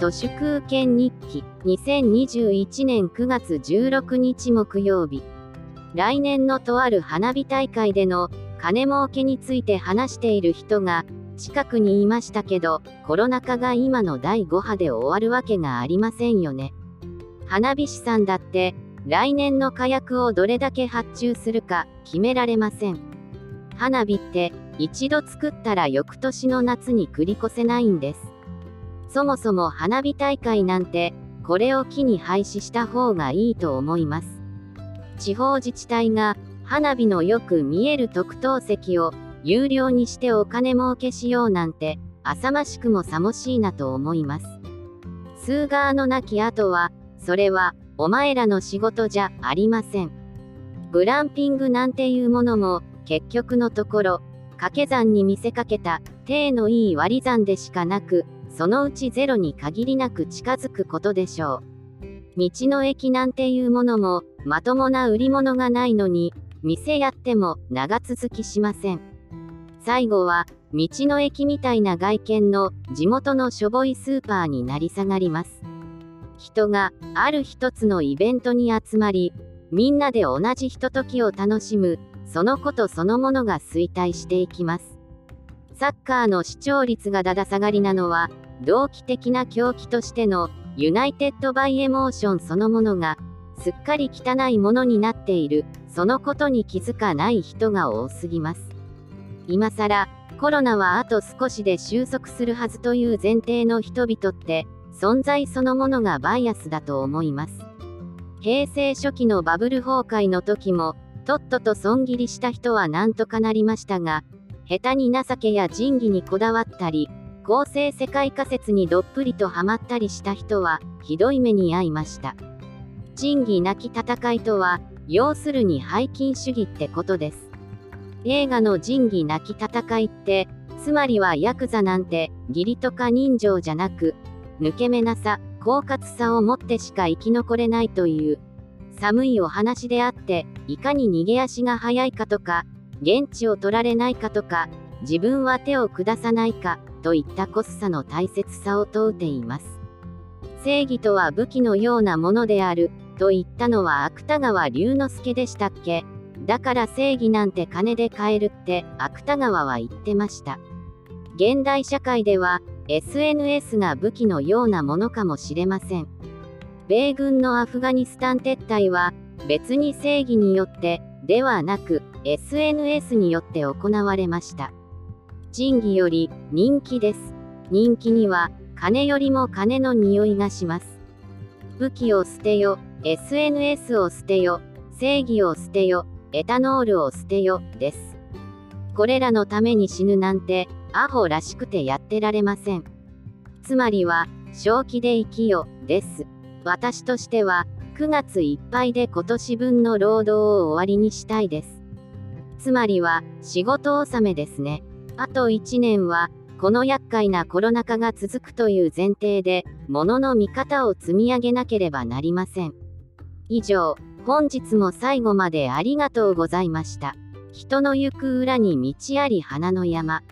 都市空権日記2021年9月16日木曜日。来年のとある花火大会での金儲けについて話している人が近くにいましたけどコロナ禍が今の第5波で終わるわけがありませんよね。花火師さんだって来年の火薬をどれだけ発注するか決められません。花火って一度作ったら翌年の夏に繰り越せないんです。そもそも花火大会なんて、これを機に廃止した方がいいと思います。地方自治体が、花火のよく見える特等席を有料にしてお金儲けしようなんて、浅ましくもさもしいなと思います。スーガーの亡き後は、それは、お前らの仕事じゃありません。グランピングなんていうものも、結局のところ、掛け算に見せかけた、体のいい割り算でしかなく、そのうちゼロに限りなく近づくことでしょう。道の駅なんていうものも、まともな売り物がないのに、店やっても長続きしません。最後は、道の駅みたいな外見の地元のしょぼいスーパーになり下がります。人がある一つのイベントに集まり、みんなで同じひとときを楽しむ、そのことそのものが衰退していきます。サッカーの視聴率がだだ下がりなのは、同期的な狂気としての United by Emotion そのものがすっかり汚いものになっている。そのことに気づかない人が多すぎます。今更コロナはあと少しで収束するはずという前提の人々って存在そのものがバイアスだと思います。平成初期のバブル崩壊の時もとっとと損切りした人はなんとかなりましたが下手に情けや仁義にこだわったり構成世界仮説にどっぷりとハマったりした人は、ひどい目に遭いました。仁義なき戦いとは、要するに背筋主義ってことです。映画の仁義なき戦いって、つまりはヤクザなんて、義理とか人情じゃなく、抜け目なさ、狡猾さを持ってしか生き残れないという、寒いお話であって、いかに逃げ足が速いかとか、現地を取られないかとか、自分は手を下さないか、といったコスさの大切さを問うています。正義とは武器のようなものである、と言ったのは芥川龍之介でしたっけだから正義なんて金で買えるって芥川は言ってました。現代社会では SNS が武器のようなものかもしれません。米軍のアフガニスタン撤退は別に正義によってではなく SNS によって行われました。仁義より人気です。人気には金よりも金の匂いがします。武器を捨てよ、SNS を捨てよ、正義を捨てよ、エタノールを捨てよ、です。これらのために死ぬなんて、アホらしくてやってられません。つまりは、正気で生きよ、です。私としては、9月いっぱいで今年分の労働を終わりにしたいです。つまりは、仕事納めですね。あと1年は、この厄介なコロナ禍が続くという前提で、物の見方を積み上げなければなりません。以上、本日も最後までありがとうございました。人の行く裏に道あり花の山。